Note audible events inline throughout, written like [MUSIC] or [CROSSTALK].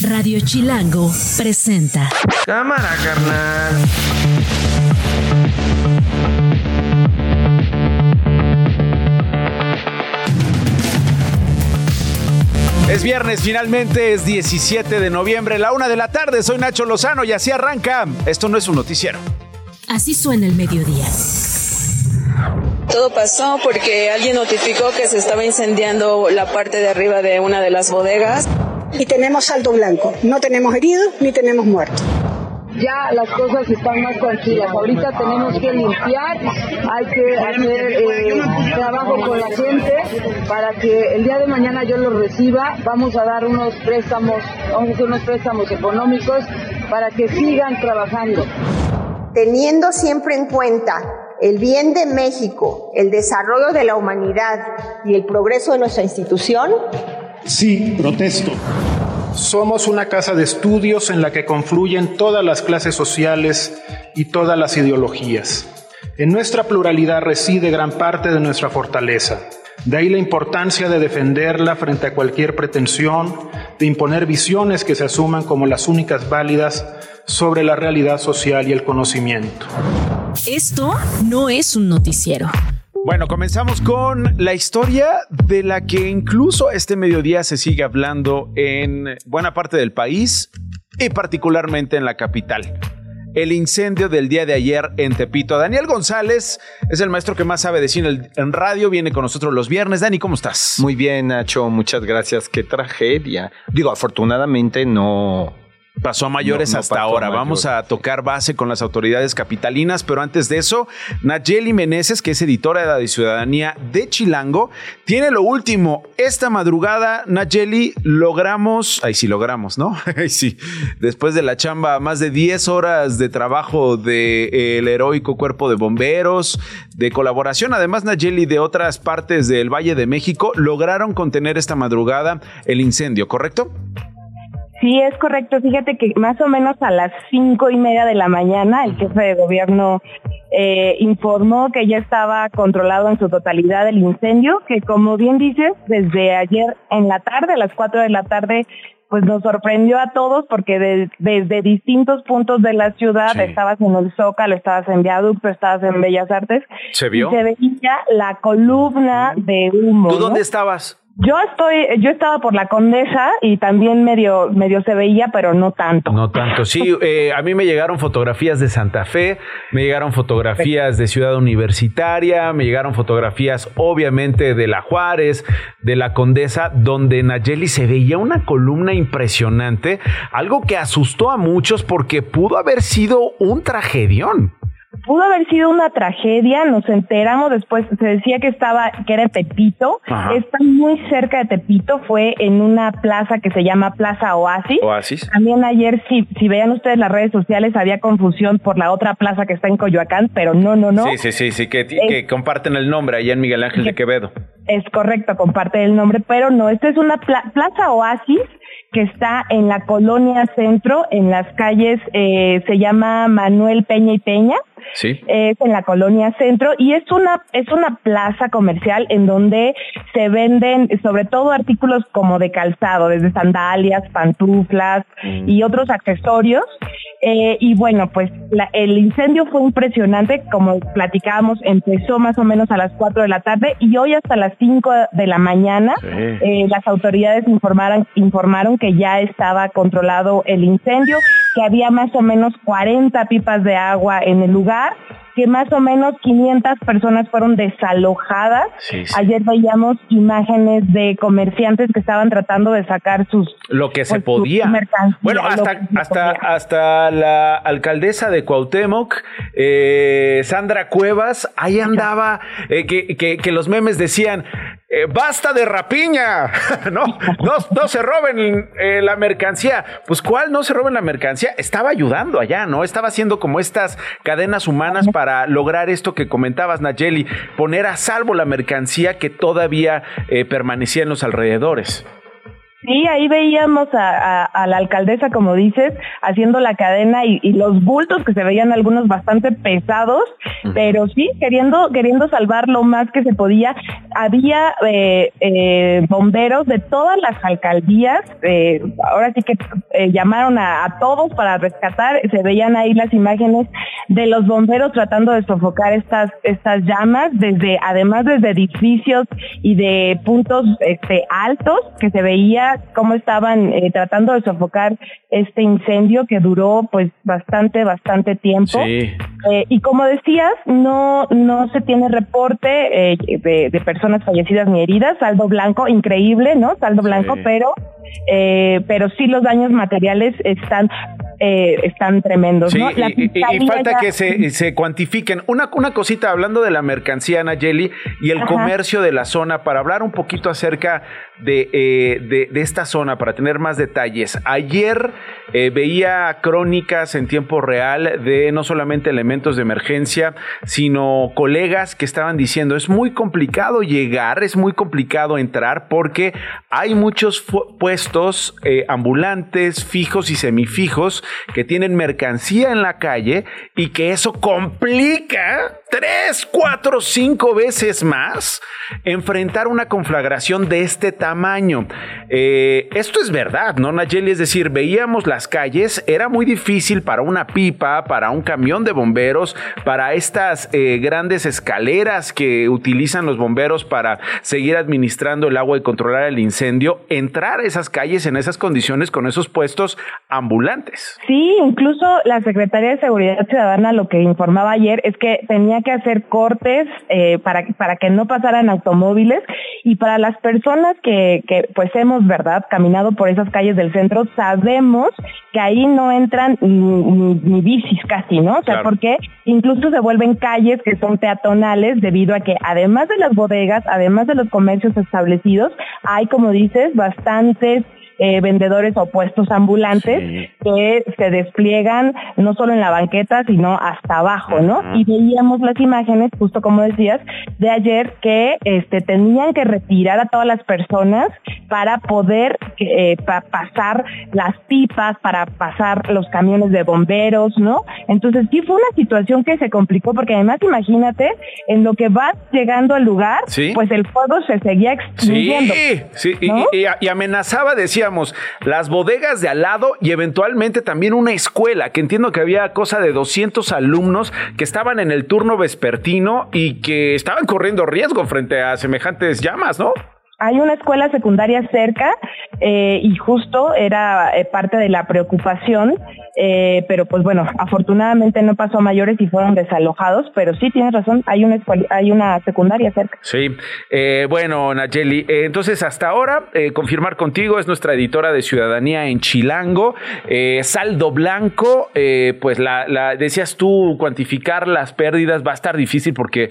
Radio Chilango presenta. Cámara, carnal. Es viernes, finalmente es 17 de noviembre, la una de la tarde. Soy Nacho Lozano y así arranca. Esto no es un noticiero. Así suena el mediodía. Todo pasó porque alguien notificó que se estaba incendiando la parte de arriba de una de las bodegas. Y tenemos saldo blanco. No tenemos heridos ni tenemos muertos ya las cosas están más tranquilas. Ahorita tenemos que limpiar, hay que hacer eh, trabajo con la gente para que el día de mañana yo lo reciba. Vamos a dar unos préstamos, vamos a hacer unos préstamos económicos para que sigan trabajando. Teniendo siempre en cuenta el bien de México, el desarrollo de la humanidad y el progreso de nuestra institución? Sí, protesto. Somos una casa de estudios en la que confluyen todas las clases sociales y todas las ideologías. En nuestra pluralidad reside gran parte de nuestra fortaleza. De ahí la importancia de defenderla frente a cualquier pretensión, de imponer visiones que se asuman como las únicas válidas sobre la realidad social y el conocimiento. Esto no es un noticiero. Bueno, comenzamos con la historia de la que incluso este mediodía se sigue hablando en buena parte del país y particularmente en la capital. El incendio del día de ayer en Tepito. Daniel González es el maestro que más sabe de cine en radio, viene con nosotros los viernes. Dani, ¿cómo estás? Muy bien, Nacho, muchas gracias. Qué tragedia. Digo, afortunadamente no, Pasó a mayores hasta ahora. Vamos a tocar base con las autoridades capitalinas, pero antes de eso, Nayeli Meneses, que es editora de Ciudadanía de Chilango, tiene lo último. Esta madrugada, Nayeli, logramos, ahí sí logramos, ¿no? [LAUGHS] Ahí sí, después de la chamba, más de 10 horas de trabajo del de, heroico cuerpo de bomberos, de colaboración, además, Nayeli, de otras partes del Valle de México, lograron contener esta madrugada el incendio, ¿correcto? Sí, es correcto. Fíjate que más o menos a las cinco y media de la mañana el jefe de gobierno eh, informó que ya estaba controlado en su totalidad el incendio, que como bien dices, desde ayer en la tarde, a las cuatro de la tarde, pues nos sorprendió a todos porque desde distintos puntos de la ciudad, estabas en el Zócalo, estabas en Viaducto, estabas en Bellas Artes, ¿Se vio? y se veía la columna de humo. ¿Tú dónde estabas? Yo estoy, yo estaba por la Condesa y también medio, medio se veía, pero no tanto. No tanto. Sí, [LAUGHS] eh, a mí me llegaron fotografías de Santa Fe, me llegaron fotografías de Ciudad Universitaria, me llegaron fotografías, obviamente, de la Juárez, de la Condesa, donde Nayeli se veía una columna impresionante, algo que asustó a muchos porque pudo haber sido un tragedión pudo haber sido una tragedia, nos enteramos después, se decía que estaba, que era Tepito, está muy cerca de Tepito, fue en una plaza que se llama Plaza Oasis. Oasis. También ayer, si, si vean ustedes las redes sociales, había confusión por la otra plaza que está en Coyoacán, pero no, no, no. Sí, sí, sí, sí, que, que comparten el nombre allá en Miguel Ángel de Quevedo. Es correcto, comparte el nombre, pero no, esta es una plaza Oasis que está en la colonia centro, en las calles, eh, se llama Manuel Peña y Peña. Sí. Es en la colonia centro y es una, es una plaza comercial en donde se venden sobre todo artículos como de calzado, desde sandalias, pantuflas mm. y otros accesorios. Eh, y bueno, pues el incendio fue impresionante, como platicábamos, empezó más o menos a las 4 de la tarde y hoy hasta las 5 de la mañana eh, las autoridades informaron, informaron que ya estaba controlado el incendio, que había más o menos 40 pipas de agua en el lugar que más o menos 500 personas fueron desalojadas. Ayer veíamos imágenes de comerciantes que estaban tratando de sacar sus lo que se pues, podía. Bueno, hasta hasta hasta la alcaldesa de Cuauhtémoc, eh, Sandra Cuevas, ahí andaba eh, que, que, que los memes decían eh, basta de rapiña, [LAUGHS] no, no, se roben eh, la mercancía. Pues ¿cuál no se roben la mercancía? Estaba ayudando allá, ¿no? Estaba haciendo como estas cadenas humanas para lograr esto que comentabas, Nayeli, poner a salvo la mercancía que todavía eh, permanecía en los alrededores. Sí, ahí veíamos a, la alcaldesa, como dices, haciendo la cadena y, los bultos que se veían algunos bastante pesados, pero sí, queriendo, queriendo salvar lo más que se podía. Había eh, eh, bomberos de todas las alcaldías, eh, ahora sí que llamaron a, a, todos para rescatar, se veían ahí las imágenes de los bomberos tratando de sofocar estas, estas llamas, desde, además desde edificios y de puntos este, altos que se veía cómo estaban eh, tratando de sofocar este incendio que duró pues bastante, bastante tiempo. Eh, y como decías, no, no se tiene reporte eh, de, personas fallecidas ni heridas, saldo blanco, increíble, ¿no? Saldo blanco, pero pero sí los daños materiales están eh, están tremendos. ¿no? y, falta que se, se, cuantifiquen. Una, una cosita hablando de la mercancía, Nayeli, y el comercio de la zona, para hablar un poquito acerca de, eh, de, esta zona, para tener más detalles. Ayer eh, veía crónicas en tiempo real de no solamente elementos de emergencia, sino colegas que estaban diciendo, es muy complicado llegar, es muy complicado entrar porque hay muchos puestos ambulantes, fijos y semifijos que tienen mercancía en la calle y que eso complica tres, cuatro, cinco veces más enfrentar una conflagración de este tamaño. Eh, esto es verdad, ¿no, Nayeli? Es decir, veíamos las calles, era muy difícil para una pipa, para un camión de bomberos, para estas eh, grandes escaleras que utilizan los bomberos para seguir administrando el agua y controlar el incendio, entrar a esas calles en esas condiciones con esos puestos ambulantes. Sí, incluso la Secretaría de Seguridad Ciudadana lo que informaba ayer es que tenía que hacer cortes eh, para, para que no pasaran automóviles y para las personas que, que pues hemos, ¿verdad?, caminado por esas calles del centro, sabemos que ahí no entran ni, bicis casi, ¿no? O sea, porque incluso se vuelven calles que son peatonales debido a que además de las bodegas, además de los comercios establecidos, hay, como dices, bastantes eh, vendedores o puestos ambulantes que se despliegan no solo en la banqueta, sino hasta abajo, ¿no? Y veíamos las imágenes, justo como decías, de ayer que este, tenían que retirar a todas las personas para poder eh, pasar las pipas, para pasar los camiones de bomberos, ¿no? Entonces sí fue una situación que se complicó porque además imagínate, en lo que vas llegando al lugar, pues el fuego se seguía extendiendo. Sí, sí, y, amenazaba, las bodegas de al lado y eventualmente también una escuela, que entiendo que había cosa de 200 alumnos que estaban en el turno vespertino y que estaban corriendo riesgo frente a semejantes llamas, ¿no? Hay una escuela secundaria cerca eh, y justo era eh, parte de la preocupación, eh, pero pues bueno, afortunadamente no pasó a mayores y fueron desalojados, pero sí tienes razón, hay una hay una secundaria cerca. Sí, bueno, Nayeli, entonces hasta ahora confirmar contigo es nuestra editora de Ciudadanía en Chilango, saldo blanco, pues la decías tú cuantificar las pérdidas va a estar difícil porque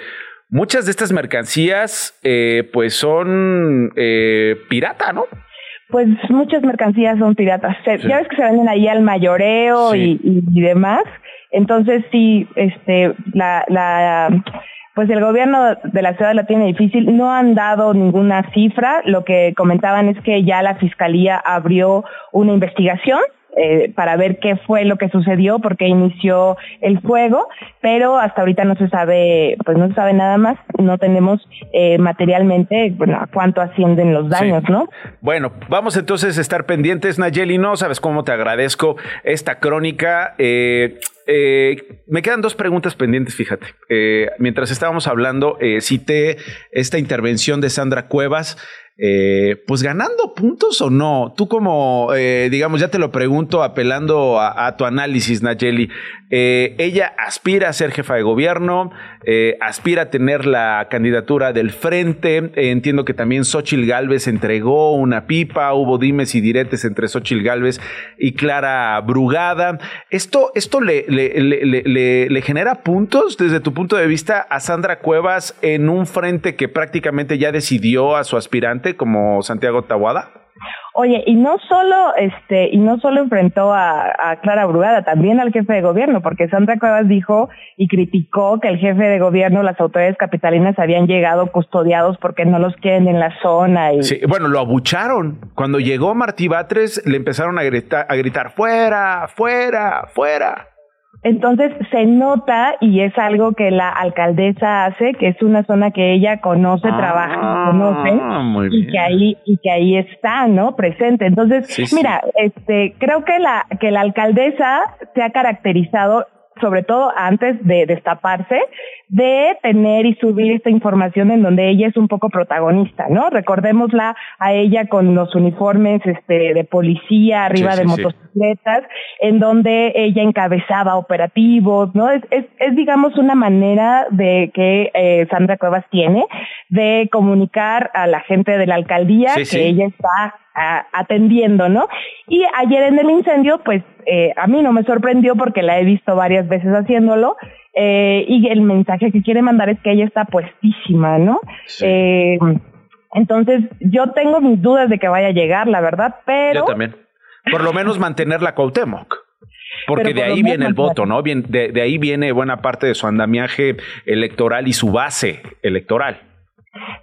muchas de estas mercancías eh, pues son eh, pirata, ¿no? Pues muchas mercancías son piratas. Ya ves que se venden ahí al mayoreo y, demás. Entonces sí, este, la, la, pues el gobierno de la ciudad la tiene difícil. No han dado ninguna cifra. Lo que comentaban es que ya la fiscalía abrió una investigación eh, para ver qué fue lo que sucedió, por qué inició el fuego, pero hasta ahorita no se sabe, pues no se sabe nada más, no tenemos eh, materialmente, bueno, a cuánto ascienden los daños, ¿no? Bueno, vamos entonces a estar pendientes, Nayeli, no sabes cómo te agradezco esta crónica. Eh, me quedan dos preguntas pendientes, fíjate. mientras estábamos hablando, cité esta intervención de Sandra Cuevas eh, pues ganando puntos o no. Tú como, eh, digamos, ya te lo pregunto apelando a, tu análisis, Nayeli. Eh, ella aspira a ser jefa de gobierno, aspira a tener la candidatura del frente. entiendo que también Xochil Gálvez entregó una pipa, hubo dimes y diretes entre Xochil Gálvez y Clara Brugada. ¿Esto, esto le, le, le genera puntos desde tu punto de vista a Sandra Cuevas en un frente que prácticamente ya decidió a su aspirante? como Santiago Tawada? Oye, y no solo este y no solo enfrentó a, Clara Brugada, también al jefe de gobierno, porque Sandra Cuevas dijo y criticó que el jefe de gobierno, las autoridades capitalinas habían llegado custodiados porque no los quieren en la zona. Y... Sí, bueno, lo abucharon. Cuando llegó Martí Batres, le empezaron a gritar, a gritar fuera, fuera, fuera. Entonces se nota y es algo que la alcaldesa hace, que es una zona que ella conoce, Ah, trabaja, conoce y que ahí y que ahí está, ¿no? Presente. Entonces, Sí, sí. mira, este creo que la que la alcaldesa se ha caracterizado sobre todo antes de destaparse, de tener y subir esta información en donde ella es un poco protagonista, ¿no? Recordémosla a ella con los uniformes este, de policía arriba Sí, de sí, sí. motocicletas, en donde ella encabezaba operativos, ¿no? Es, es, es digamos, una manera de que eh, Sandra Cuevas tiene de comunicar a la gente de la alcaldía que ella está a- atendiendo, ¿no? Y ayer en el incendio, pues eh, a mí no me sorprendió porque la he visto varias veces haciéndolo. eh, y el mensaje que quiere mandar es que ella está puestísima, ¿no? Eh, entonces, yo tengo mis dudas de que vaya a llegar, la verdad, pero Yo también. Por lo menos mantener la Cuauhtémoc. Porque de ahí viene el voto, ¿no? Bien, de, de ahí viene buena parte de su andamiaje electoral y su base electoral.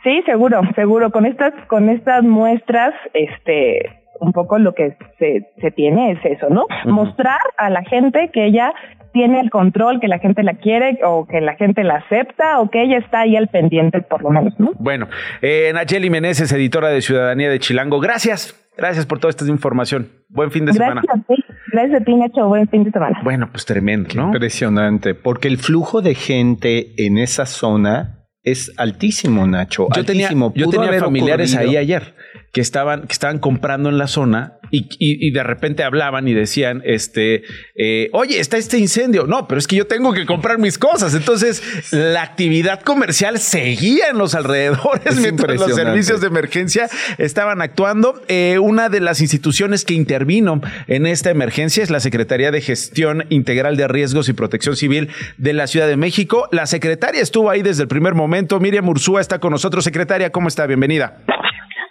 Sí, seguro, seguro. Con estas, con estas muestras, este, un poco lo que se, se tiene es eso, ¿no? Mostrar a la gente que ella tiene el control, que la gente la quiere, o que la gente la acepta, o que ella está ahí al pendiente, por lo menos, ¿no? Bueno, eh, Nayeli Meneses, editora de Ciudadanía de Chilango, gracias. Gracias por toda esta información. Buen fin de semana. Gracias a ti, gracias a ti, Nacho. Buen fin de semana. Bueno, pues tremendo, ¿no? Impresionante, porque el flujo de gente en esa zona es altísimo, Nacho. Yo tenía, altísimo. yo Pudo tenía haber familiares ahí ayer que estaban, que estaban comprando en la zona y, y- y de repente hablaban y decían, este, eh, oye, está este incendio. No, pero es que yo tengo que comprar mis cosas. Entonces, la actividad comercial seguía en los alrededores Es [LAUGHS] mientras los servicios de emergencia estaban actuando. Eh, una de las instituciones que intervino en esta emergencia es la Secretaría de Gestión Integral de Riesgos y Protección Civil de la Ciudad de México. La secretaria estuvo ahí desde el primer momento. Miriam Ursúa está con nosotros. Secretaria, ¿cómo está? Bienvenida.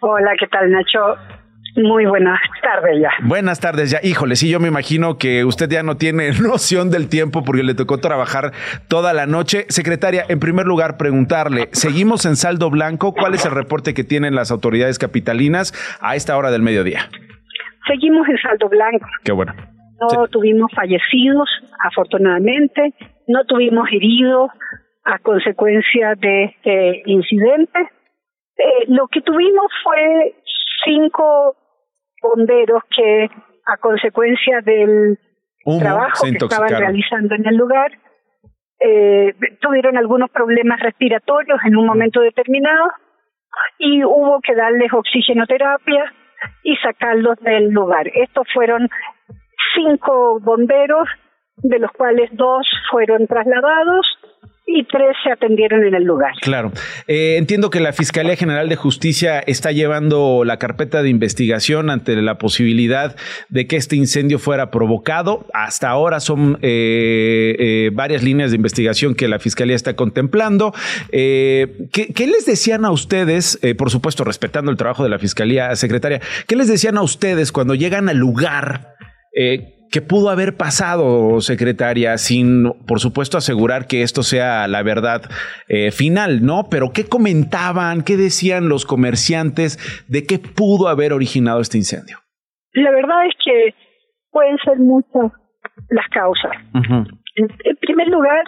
Hola, ¿qué tal, Nacho? Muy buenas tardes ya. Buenas tardes ya. Híjole, sí, yo me imagino que usted ya no tiene [LAUGHS] noción del tiempo porque le tocó trabajar toda la noche. Secretaria, en primer lugar, preguntarle, ¿seguimos en saldo blanco? ¿Cuál es el reporte que tienen las autoridades capitalinas a esta hora del mediodía? Seguimos en saldo blanco. Qué bueno. No tuvimos fallecidos, afortunadamente. No tuvimos heridos a consecuencia de este incidente. Eh, lo que tuvimos fue cinco bomberos que, a consecuencia del Humo, trabajo que estaban realizando en el lugar, eh, tuvieron algunos problemas respiratorios en un momento determinado y hubo que darles oxigenoterapia y sacarlos del lugar. Estos fueron cinco bomberos, de los cuales dos fueron trasladados y tres se atendieron en el lugar. Claro. Eh, entiendo que la Fiscalía General de Justicia está llevando la carpeta de investigación ante la posibilidad de que este incendio fuera provocado. Hasta ahora son eh, eh, varias líneas de investigación que la Fiscalía está contemplando. Eh, ¿qué, les decían a ustedes, por supuesto, respetando el trabajo de la Fiscalía Secretaria, qué les decían a ustedes cuando llegan al lugar? ¿Qué pudo haber pasado, secretaria, sin, por supuesto, asegurar que esto sea la verdad eh, final, ¿no? Pero ¿qué comentaban, qué decían los comerciantes de qué pudo haber originado este incendio? La verdad es que pueden ser muchas las causas. En, en primer lugar,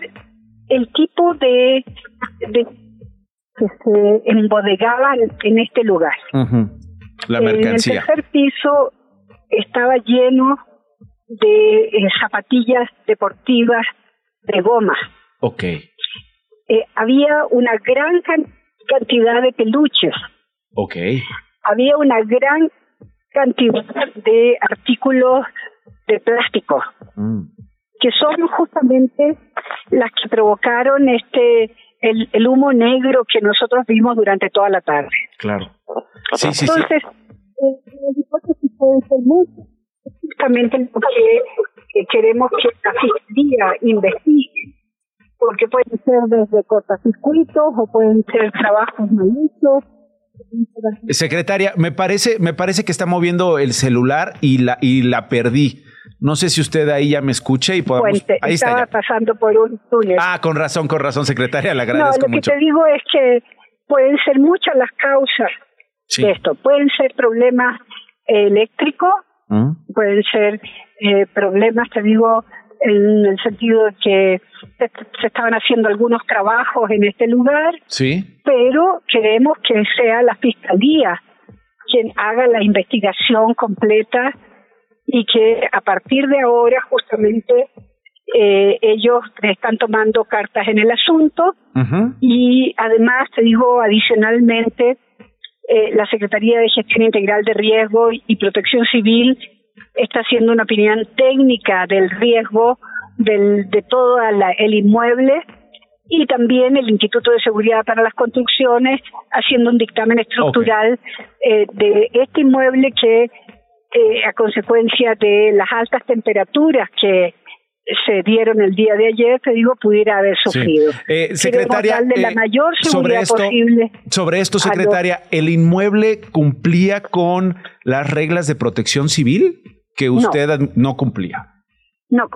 el tipo de, de que se embodegaban en este lugar. La En el mercancía. tercer piso estaba lleno de eh, zapatillas deportivas de goma. Ok. Eh, había una gran can- cantidad de peluches. Ok. Había una gran cantidad de artículos de plástico que son justamente las que provocaron este el, el humo negro que nosotros vimos durante toda la tarde. Claro. Sí, sí, sí. Entonces, eh, las hipótesis pueden ser muchas. Justamente lo que, que queremos que la fiscalía investigue, porque pueden ser desde cortacircuitos o pueden ser trabajos mal hechos, Secretaria, me parece, me parece que está moviendo el celular y la, y la perdí. No sé si usted ahí ya me escucha y podemos. ahí estaba está pasando por un túnel. Ah, con razón, con razón, secretaria, le agradezco no, lo que te digo es que pueden ser muchas las causas de esto. Pueden ser problemas eléctricos, ¿Mm? pueden ser eh, problemas, te digo, en el sentido de que se estaban haciendo algunos trabajos en este lugar, sí. pero queremos que sea la fiscalía quien haga la investigación completa y que a partir de ahora justamente eh, ellos están tomando cartas en el asunto y además te digo adicionalmente eh, la Secretaría de Gestión Integral de Riesgo y Protección Civil está haciendo una opinión técnica del riesgo del, de todo el inmueble y también el Instituto de Seguridad para las Construcciones haciendo un dictamen estructural eh, de este inmueble que eh, a consecuencia de las altas temperaturas que se dieron el día de ayer, te digo, pudiera haber sufrido. Eh, secretaria, la mayor seguridad sobre esto, posible. Sobre esto, secretaria, ¿el inmueble cumplía con las reglas de protección civil que usted no, cumplía? No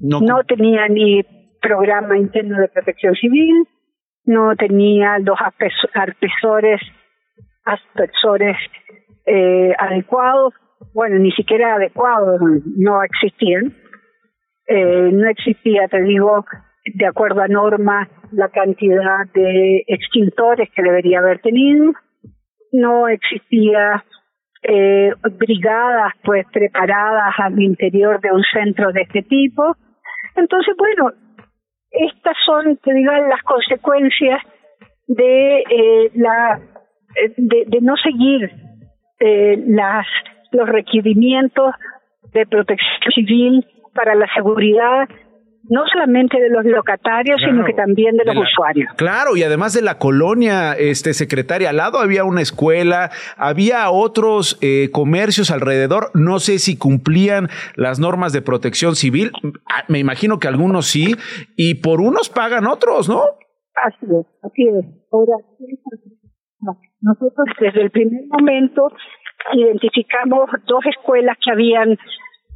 No, no tenía ni programa interno de protección civil, no tenía los aspersores, aspersores eh, adecuados, bueno, ni siquiera adecuados, no existían. Eh, no existía, te digo, de acuerdo a norma, la cantidad de extintores que debería haber tenido. No existía eh, brigadas pues preparadas al interior de un centro de este tipo. Entonces, bueno, estas son, te digo, las consecuencias de eh, la de, de no seguir eh, las los requerimientos de protección civil para la seguridad no solamente de los locatarios, sino que también de los usuarios. Claro, y además de la colonia, este secretaria, al lado había una escuela, había otros eh, comercios alrededor, no sé si cumplían las normas de protección civil, ah, me imagino que algunos sí, y por unos pagan otros, ¿no? Así es, así es. Ahora, nosotros desde el primer momento identificamos dos escuelas que habían,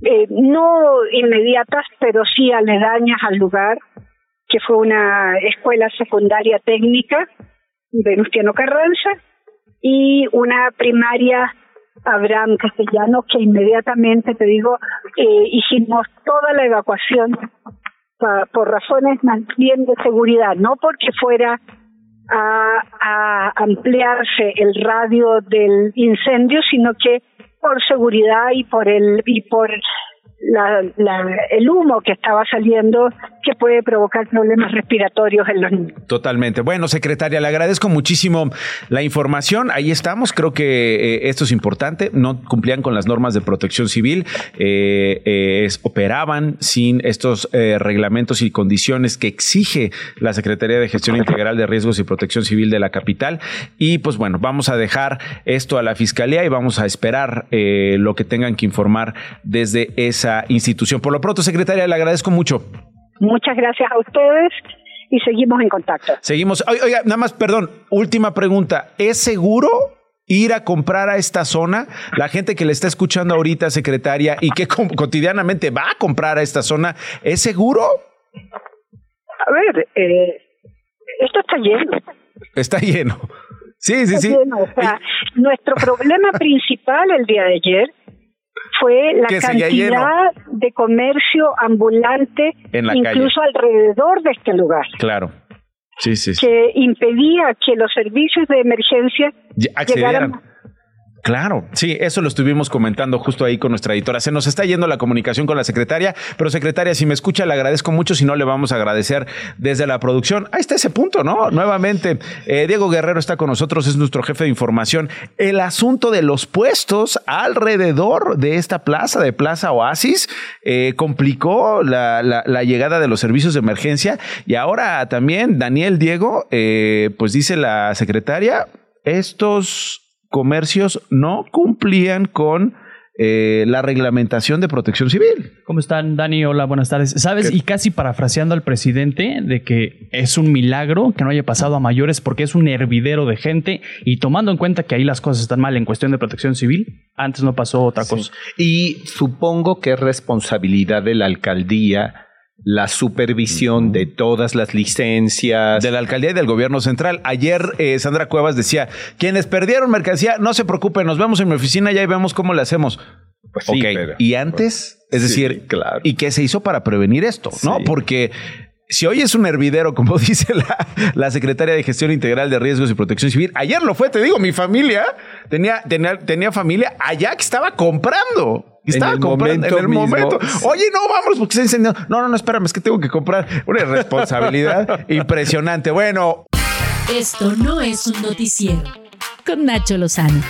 eh, no inmediatas, pero sí aledañas al lugar, que fue una escuela secundaria técnica, Venustiano Carranza, y una primaria Abraham Castellano, que inmediatamente, te digo, eh, hicimos toda la evacuación por razones más bien de seguridad, no porque fuera a, ampliarse el radio del incendio, sino que por seguridad y por el y por la, el humo que estaba saliendo que puede provocar problemas respiratorios en los niños. Totalmente. Bueno, secretaria, le agradezco muchísimo la información. Ahí estamos. Creo que eh, esto es importante. No cumplían con las normas de protección civil. Eh, eh, operaban sin estos reglamentos y condiciones que exige la Secretaría de Gestión Integral de Riesgos y Protección Civil de la capital. Y pues bueno, vamos a dejar esto a la Fiscalía y vamos a esperar lo que tengan que informar desde esa institución. Por lo pronto, secretaria, le agradezco mucho. Muchas gracias a ustedes y seguimos en contacto. Seguimos. Oiga, nada más, perdón, última pregunta. ¿Es seguro ir a comprar a esta zona? La gente que le está escuchando ahorita, secretaria, y que cotidianamente va a comprar a esta zona, ¿es seguro? A ver, eh, esto está lleno. Está lleno. Sí, sí, sí. nuestro problema principal el día de ayer fue la cantidad de comercio ambulante incluso alrededor de este lugar. Claro. Sí, sí, Que impedía que los servicios de emergencia llegaran Claro, sí, eso lo estuvimos comentando justo ahí con nuestra editora. Se nos está yendo la comunicación con la secretaria, pero secretaria, si me escucha, le agradezco mucho, si no, le vamos a agradecer desde la producción. Ahí está ese punto, ¿no? Nuevamente, eh, Diego Guerrero está con nosotros, es nuestro jefe de información. El asunto de los puestos alrededor de esta plaza, de Plaza Oasis, eh, complicó la, llegada de los servicios de emergencia y ahora también, Daniel Diego, eh, pues dice la secretaria, estos comercios no cumplían con eh, la reglamentación de protección civil. ¿Cómo están, Dani? Hola, buenas tardes. ¿Sabes? Y casi parafraseando al presidente de que es un milagro que no haya pasado a mayores porque es un hervidero de gente y tomando en cuenta que ahí las cosas están mal en cuestión de protección civil, antes no pasó otra cosa. Y supongo que es responsabilidad de la alcaldía la supervisión de todas las licencias. De la alcaldía y del gobierno central. Ayer eh, Sandra Cuevas decía, quienes perdieron mercancía, no se preocupen, nos vemos en mi oficina y ahí vemos cómo le hacemos. Pues sí, pero- y antes, es Sí, decir, claro. ¿y qué se hizo para prevenir esto? ¿No? Porque si hoy es un hervidero, como [LAUGHS] dice la, la secretaria de Gestión Integral de Riesgos y Protección Civil, ayer lo fue, te digo, mi familia tenía, tenía, tenía familia allá que estaba comprando. En Estaba el comprando en el mismo. momento. Oye, no, vamos, porque se ha incendiado. No, no, no, espérame, es que tengo que comprar. Una responsabilidad [LAUGHS] impresionante. Bueno, Esto no es un noticiero. Con Nacho Lozano.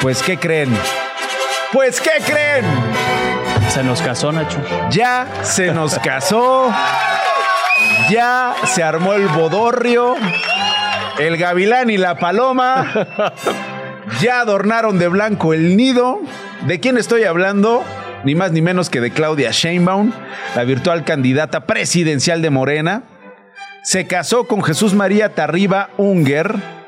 Pues, ¿qué creen? Pues, ¿qué creen? Se nos casó, Nacho. Ya se nos casó. Ya se armó el bodorrio. El gavilán y la paloma. Ya adornaron de blanco el nido. ¿De quién estoy hablando? Ni más ni menos que de Claudia Sheinbaum, la virtual candidata presidencial de Morena. Se casó con Jesús María Tarriba Unger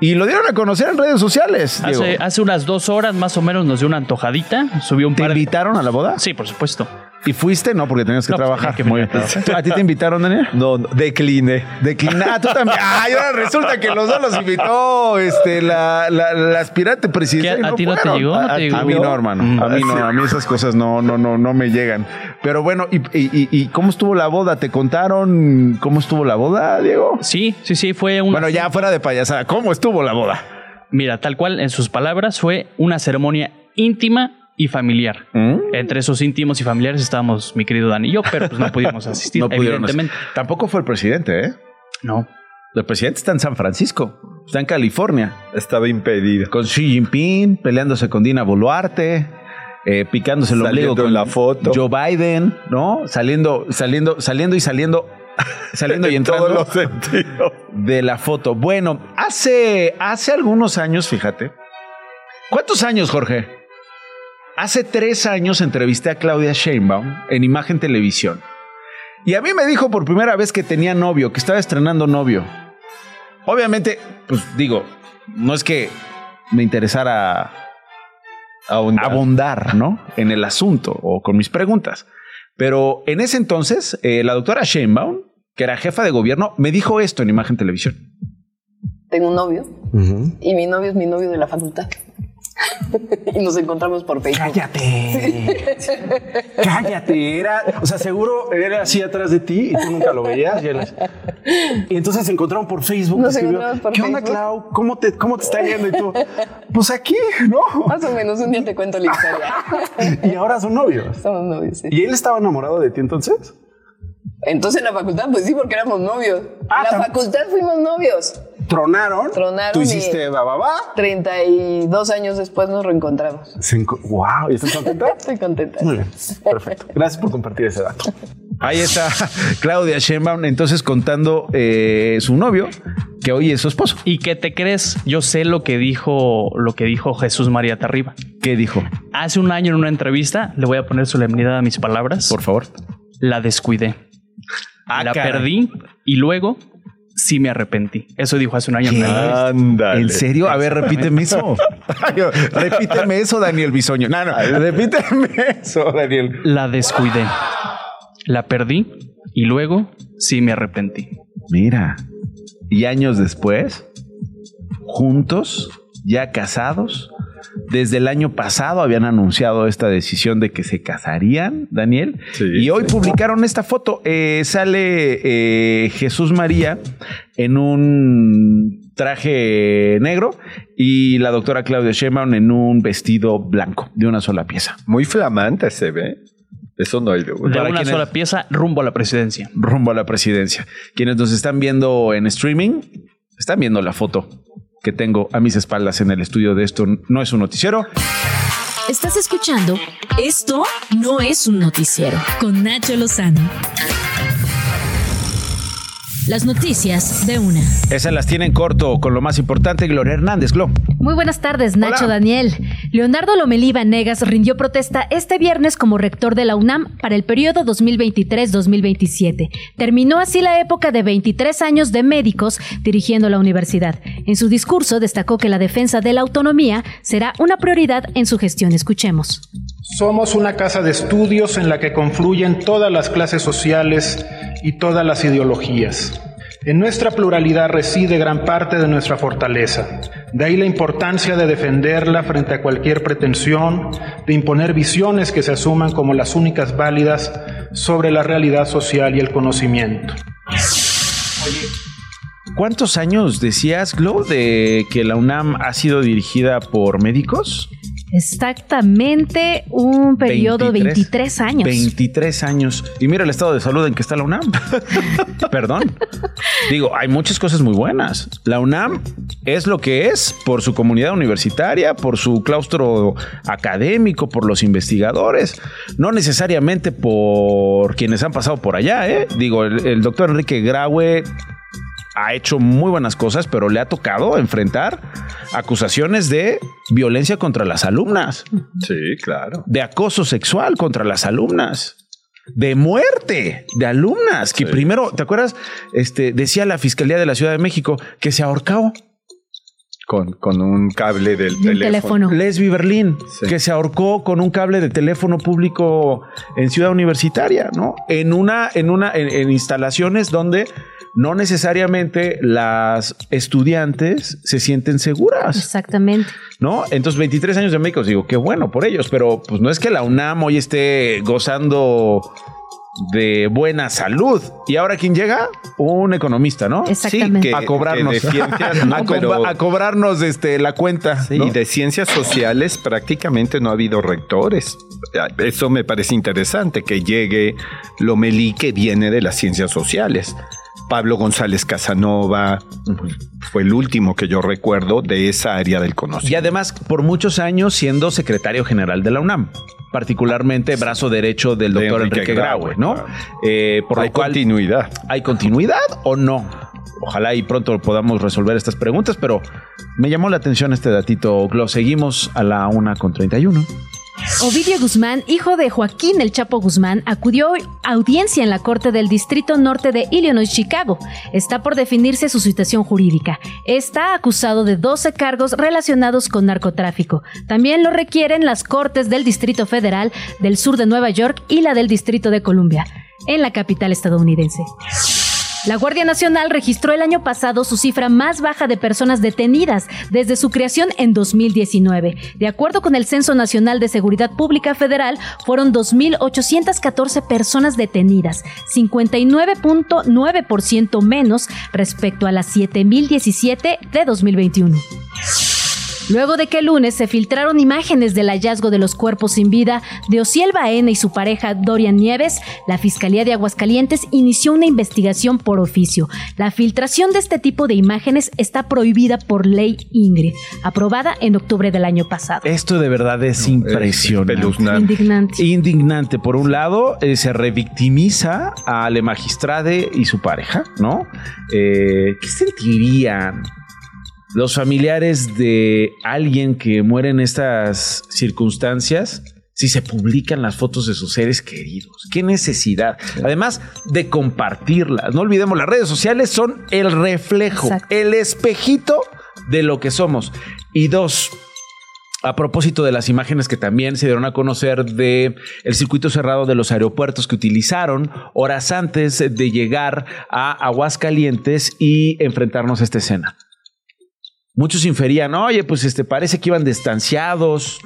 y lo dieron a conocer en redes sociales. Hace, hace unas dos horas más o menos nos dio una antojadita. Subió un ¿Te par de- invitaron a la boda? Sí, por supuesto. ¿Y fuiste? No, porque tenías que No, pues, trabajar. tenía que Muy venir a bien. trabajar. ¿A ti te invitaron, Daniel? No, no, decline. Declinar. Ah, tú también. Ah, y ahora resulta que los dos los invitó este, la, la, la aspirante presidencial. ¿A ti no te llegó? ¿No A, te a llegó? mí no, hermano. Mm. A mí no. A mí esas cosas no, no, no, no me llegan. Pero bueno, ¿y, y, y- y cómo estuvo la boda? ¿Te contaron cómo estuvo la boda, Diego? Sí, sí, sí, fue un. Bueno, ya fuera de payasada, ¿cómo estuvo la boda? Mira, tal cual, en sus palabras, fue una ceremonia íntima y familiar. ¿Mm? Entre esos íntimos y familiares estábamos mi querido Dani y yo, pero pues no pudimos [LAUGHS] asistir, No pudieron. evidentemente. Tampoco fue el presidente, ¿eh? No. El presidente está en San Francisco, está en California. Estaba impedido. con Xi Jinping, peleándose con Dina Boluarte, eh, picándose el ombligo con la foto. Joe Biden, ¿no? Saliendo, saliendo, saliendo y saliendo, saliendo y [LAUGHS] En todos entrando los sentidos. de la foto. Bueno, hace, hace algunos años, fíjate. ¿Cuántos años, Jorge? Hace tres años entrevisté a Claudia Sheinbaum en Imagen Televisión. Y a mí me dijo por primera vez que tenía novio, que estaba estrenando novio. Obviamente, pues digo, no es que me interesara abundar, ¿no? En el asunto o con mis preguntas. Pero en ese entonces, eh, la doctora Sheinbaum, que era jefa de gobierno, me dijo esto en Imagen Televisión. Tengo un novio y mi novio es mi novio de la facultad. Y nos encontramos por Facebook. Cállate. Cállate. Era, o sea, seguro era así atrás de ti y tú nunca lo veías. Y, entonces se encontraron por Facebook. Nos escribió, encontramos por ¿Qué onda. Clau? ¿Cómo te, ¿Cómo te está yendo? Y tú, pues aquí, ¿no? Más o menos, un día te cuento la historia. [LAUGHS] Y ahora son novios. Somos novios, sí. ¿Y él estaba enamorado de ti entonces? Entonces en la facultad, pues sí, porque éramos novios. Ah, en la facultad fuimos novios. Tronaron. Tronaron Tú y- hiciste bababá. 32 años después nos reencontramos. Wow, ¿y estás contenta? [LAUGHS] Estoy contenta. Muy bien. Perfecto. Gracias por compartir ese dato. Ahí está [LAUGHS] Claudia Sheinbaum entonces contando eh, su novio, que hoy es su esposo. ¿Y qué te crees? Yo sé lo que dijo, lo que dijo Jesús María Tarriba. ¿Qué dijo? Hace un año en una entrevista, le voy a poner solemnidad a mis palabras. Por favor. La descuidé. Ah, la caray. perdí y luego sí me arrepentí. Eso dijo hace un año. Ándale. ¿En serio? A ver, repíteme eso. [LAUGHS] Repíteme eso, Daniel Bisoño. No, no, repíteme eso, Daniel. La descuidé. La perdí y luego sí me arrepentí. Mira, y años después, juntos, ya casados, desde el año pasado habían anunciado esta decisión de que se casarían, Daniel, Sí, y hoy sí. publicaron esta foto. Eh, sale eh, Jesús María en un traje negro y la doctora Claudia Sheinbaum en un vestido blanco de una sola pieza. Muy flamante se ve. Eso no hay duda. De Para una sola pieza rumbo a la presidencia. rumbo a la presidencia. Quienes nos están viendo en streaming, Están viendo la foto que tengo a mis espaldas en el estudio de esto. No es un noticiero. Estás escuchando Esto no es un noticiero con Nacho Lozano. Las noticias de una. Esas las tienen corto con lo más importante, Gloria Hernández. Glo. Muy buenas tardes, Nacho Daniel. Leonardo Lomelí Vanegas rindió protesta este viernes como rector de la UNAM para el periodo 2023-2027. Terminó así la época de 23 años de médicos dirigiendo la universidad. En su discurso destacó que la defensa de la autonomía será una prioridad en su gestión. Escuchemos. Somos una casa de estudios en la que confluyen todas las clases sociales y todas las ideologías. En nuestra pluralidad reside gran parte de nuestra fortaleza. De ahí la importancia de defenderla frente a cualquier pretensión, de imponer visiones que se asuman como las únicas válidas sobre la realidad social y el conocimiento. ¿Cuántos años decías, Glo, de que la UNAM ha sido dirigida por médicos? Exactamente un periodo de 23 años. 23 años. Y mira el estado de salud en que está la UNAM. [LAUGHS] Perdón. Digo, hay muchas cosas muy buenas. La UNAM es lo que es por su comunidad universitaria, por su claustro académico, por los investigadores, no necesariamente por quienes han pasado por allá. ¿eh? Digo, el, el doctor Enrique Graue ha hecho muy buenas cosas, pero le ha tocado enfrentar acusaciones de violencia contra las alumnas. Sí, claro. De acoso sexual contra las alumnas. De muerte de alumnas. Que primero, ¿te acuerdas? Este, decía la Fiscalía de la Ciudad de México que se ahorcó. Con, con, un cable del teléfono. teléfono. Lesbi Berlín, que se ahorcó con un cable de teléfono público en Ciudad Universitaria, ¿no? En una, en una, en instalaciones donde no necesariamente las estudiantes se sienten seguras. Exactamente. ¿No? Entonces, 23 años de médicos, digo, qué bueno por ellos, pero pues no es que la UNAM hoy esté gozando de buena salud. Y ahora quién llega? Un economista, ¿no? Exactamente. Sí, a [LAUGHS] cobrarnos. a, cobrarnos este, la cuenta. Y de ciencias sociales prácticamente no ha habido rectores. Eso me parece interesante, que llegue Lomelí que viene de las ciencias sociales. Pablo González Casanova, fue el último que yo recuerdo de esa área del conocimiento. Y además, por muchos años siendo secretario general de la UNAM, particularmente brazo derecho del doctor Enrique, Graue, ¿no? Eh, por ¿Hay continuidad? ¿Hay continuidad o no? Ojalá y pronto podamos resolver estas preguntas, pero me llamó la atención este datito. Lo seguimos a la una con 31. Ovidio Guzmán, hijo de Joaquín El Chapo Guzmán, acudió a audiencia en la Corte del Distrito Norte de Illinois, Chicago. Está por definirse su situación jurídica. Está acusado de 12 cargos relacionados con narcotráfico. También lo requieren las Cortes del Distrito Federal del sur de Nueva York y la del Distrito de Columbia, en la capital estadounidense. La Guardia Nacional registró el año pasado su cifra más baja de personas detenidas desde su creación en 2019. De acuerdo con el Censo Nacional de Seguridad Pública Federal, fueron 2.814 personas detenidas, 59.9% menos respecto a las 7.017 de 2021. Luego de que el lunes se filtraron imágenes del hallazgo de los cuerpos sin vida de Ociel Baena y su pareja Dorian Nieves, la Fiscalía de Aguascalientes inició una investigación por oficio. La filtración de este tipo de imágenes está prohibida por ley Ingrid, aprobada en octubre del año pasado. Esto de verdad es impresionante. Indignante. Indignante. Por un lado, eh, se revictimiza a la magistrada y su pareja, ¿no? Eh, ¿Qué sentirían? Los familiares de alguien que muere en estas circunstancias, si se publican las fotos de sus seres queridos. Qué necesidad. Además de compartirlas. No olvidemos, las redes sociales son el reflejo, el espejito de lo que somos. Y dos, a propósito de las imágenes que también se dieron a conocer de el circuito cerrado de los aeropuertos que utilizaron horas antes de llegar a Aguascalientes y enfrentarnos a esta escena. Muchos inferían, oye, pues este parece que iban distanciados.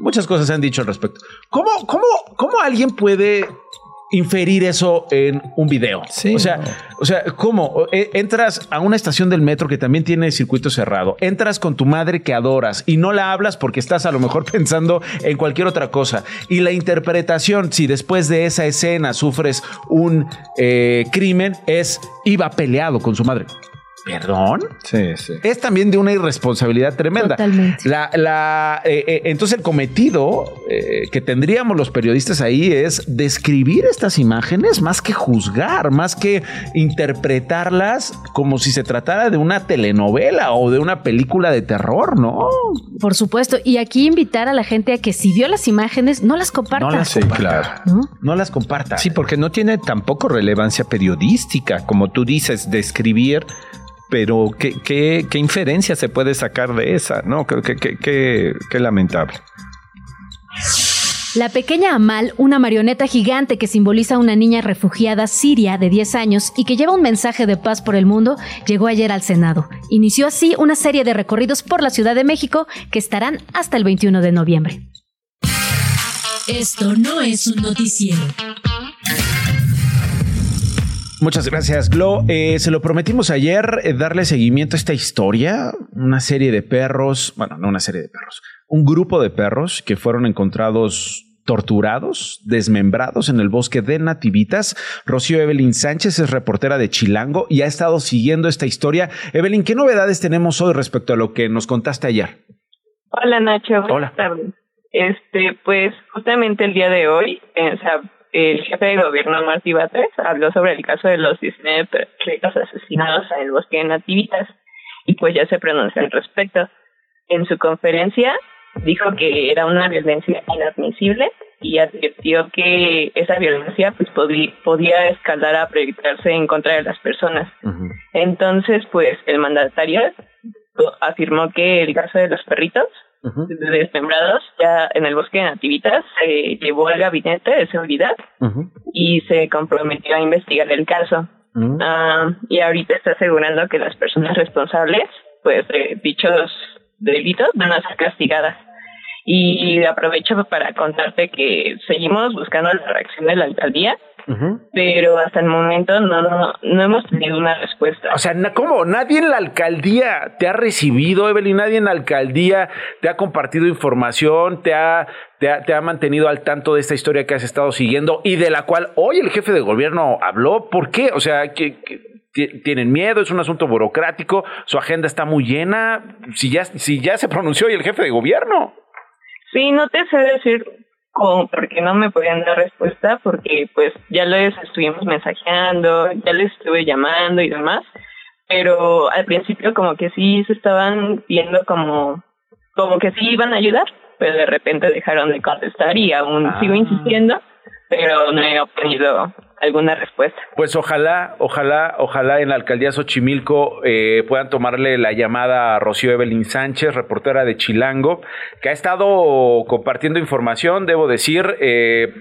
Muchas cosas se han dicho al respecto. ¿Cómo, cómo, cómo alguien puede inferir eso en un video? Sí, o sea, o sea, ¿cómo? E, entras a una estación del metro que también tiene circuito cerrado. Entras con tu madre que adoras y no la hablas porque estás a lo mejor [LAUGHS] pensando en cualquier otra cosa. Y la interpretación, si después de esa escena sufres un eh, crimen, es iba peleado con su madre. ¿Perdón? Sí, sí. Es también de una irresponsabilidad tremenda. Totalmente. La, la, eh, eh, entonces el cometido eh, que tendríamos los periodistas ahí es describir estas imágenes más que juzgar, más que interpretarlas como si se tratara de una telenovela o de una película de terror, ¿no? Por supuesto. Y aquí invitar a la gente a que si vio las imágenes, no las comparta. No las Sí, claro. ¿no? No las comparta. Sí, porque no tiene tampoco relevancia periodística, como tú dices, describir, pero ¿qué, qué, qué inferencia se puede sacar de esa? No, creo que qué qué- qué lamentable. La pequeña Amal, una marioneta gigante que simboliza a una niña refugiada siria de 10 años y que lleva un mensaje de paz por el mundo, llegó ayer al Senado. Inició así una serie de recorridos por la Ciudad de México que estarán hasta el 21 de noviembre. Esto no es un noticiero. Muchas gracias, Glo. Eh, se lo prometimos ayer eh, darle seguimiento a esta historia. Una serie de perros, bueno, no una serie de perros, un grupo de perros que fueron encontrados torturados, desmembrados en el bosque de Nativitas. Rocío Evelyn Sánchez es reportera de Chilango y ha estado siguiendo esta historia. Evelyn, ¿qué novedades tenemos hoy respecto a lo que nos contaste ayer? Hola Nacho, buenas Hola. tardes. Este, pues justamente el día de hoy, eh, o sea, el jefe de gobierno Martí Batres habló sobre el caso de los 19 perritos asesinados en el bosque de Nativitas y pues ya se pronunció al respecto. En su conferencia dijo que era una violencia inadmisible y advirtió que esa violencia pues podí- podía escalar a proyectarse en contra de las personas. Entonces, pues el mandatario afirmó que el caso de los perritos desmembrados ya en el bosque de Nativitas se llevó al gabinete de seguridad y se comprometió a investigar el caso. Ah, y ahorita está asegurando que las personas responsables pues de dichos delitos van a ser castigadas. Y aprovecho para contarte que seguimos buscando la reacción de la alcaldía, pero hasta el momento no, no, no hemos tenido una respuesta. O sea, ¿cómo? Nadie en la alcaldía te ha recibido, Evelyn, nadie en la alcaldía te ha compartido información, te ha, te ha, te ha mantenido al tanto de esta historia que has estado siguiendo y de la cual hoy el jefe de gobierno habló. ¿Por qué? O sea, que, que ti- tienen miedo, es un asunto burocrático, su agenda está muy llena. Si ya, si ya se pronunció hoy el jefe de gobierno. Sí, no te sé decir cómo, porque no me podían dar respuesta, porque pues ya les estuvimos mensajeando, ya les estuve llamando y demás, pero al principio como que sí se estaban viendo como, como que sí iban a ayudar, pero de repente dejaron de contestar y aún sigo insistiendo, pero no he obtenido alguna respuesta. Pues ojalá, ojalá, ojalá en la alcaldía Xochimilco eh, puedan tomarle la llamada a Rocío Evelyn Sánchez, reportera de Chilango, que ha estado compartiendo información, debo decir, eh,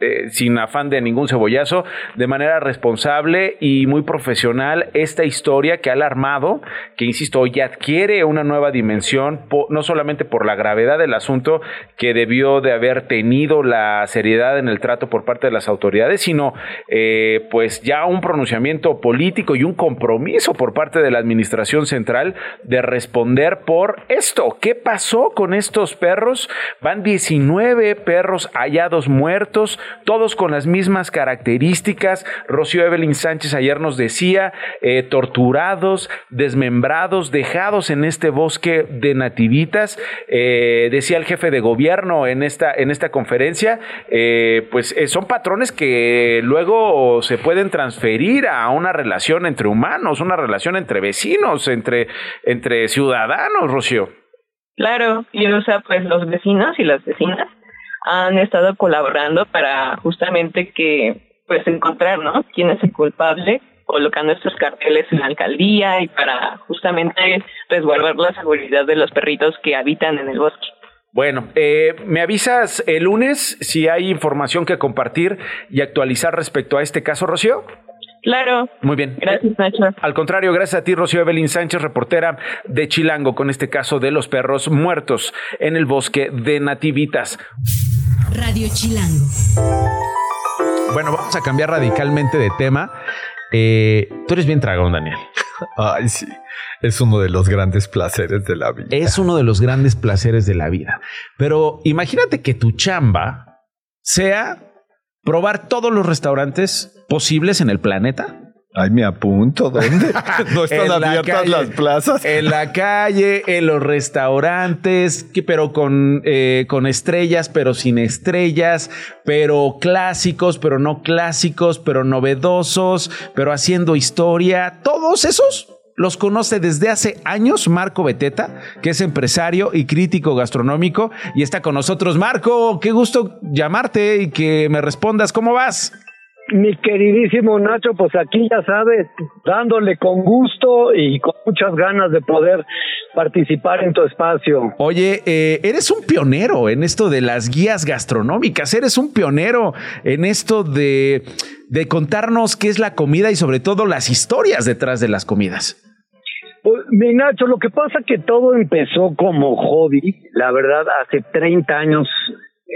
eh, sin afán de ningún cebollazo, de manera responsable y muy profesional esta historia que ha alarmado, que insisto, hoy adquiere una nueva dimensión, no solamente por la gravedad del asunto que debió de haber tenido la seriedad en el trato por parte de las autoridades, sino eh, pues ya un pronunciamiento político y un compromiso por parte de la administración central de responder por esto. ¿Qué pasó con estos perros? Van 19 perros hallados muertos, todos con las mismas características. Rocío Evelyn Sánchez ayer nos decía, eh, torturados, desmembrados, dejados en este bosque de nativitas. Eh, decía el jefe de gobierno en esta, en esta conferencia, eh, pues eh, son patrones que luego se pueden transferir a una relación entre humanos, una relación entre vecinos, entre, entre ciudadanos, Rocío. Claro, y o sea, pues los vecinos y las vecinas han estado colaborando para justamente que, pues encontrar, ¿no? Quién es el culpable, colocando estos carteles en la alcaldía y para justamente resguardar la seguridad de los perritos que habitan en el bosque. Bueno, eh, me avisas el lunes si hay información que compartir y actualizar respecto a este caso, Rocío. Claro. Muy bien. Gracias, Nacho. Al contrario, gracias a ti, Rocío Evelyn Sánchez, reportera de Chilango, con este caso de los perros muertos en el bosque de Nativitas. Radio Chilango. Bueno, vamos a cambiar radicalmente de tema. Eh, tú eres bien tragón, Daniel. [LAUGHS] Ay, sí. Es uno de los grandes placeres de la vida. Es uno de los grandes placeres de la vida. Pero imagínate que tu chamba sea probar todos los restaurantes posibles en el planeta Ay, me apunto. ¿Dónde? [LAUGHS] no están abiertas las plazas. En la calle, en los restaurantes, pero con, eh, con estrellas, pero sin estrellas, pero clásicos, pero no clásicos, pero novedosos, pero haciendo historia. Todos esos los conoce desde hace años Marco Beteta, que es empresario y crítico gastronómico, y está con nosotros. Marco, qué gusto llamarte y que me respondas. ¿Cómo vas? Mi queridísimo Nacho, pues aquí ya sabes, dándole con gusto y con muchas ganas de poder participar en tu espacio. Oye, eh, eres un pionero en esto de las guías gastronómicas, eres un pionero en esto de, de contarnos qué es la comida y sobre todo las historias detrás de las comidas. Pues, mi Nacho, lo que pasa que todo empezó como hobby, la verdad, hace 30 años,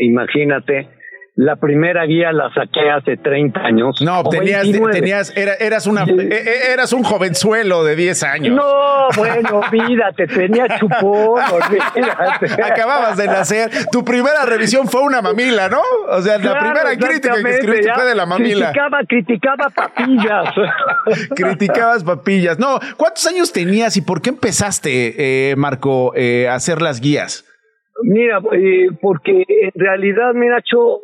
imagínate la primera guía la saqué hace 30 años. No, tenías, tenías eras, una, e, e, eras un jovenzuelo de 10 años. No, bueno, olvídate, tenía chupón, [LAUGHS] olvídate. Acababas de nacer. Tu primera revisión fue una mamila, ¿no? O sea, la primera crítica que escribiste fue de la mamila. Criticaba, criticaba papillas. [LAUGHS] Criticabas papillas. No, ¿cuántos años tenías y por qué empezaste, eh, Marco, eh, a hacer las guías? Mira, eh, porque en realidad, mira, Cho,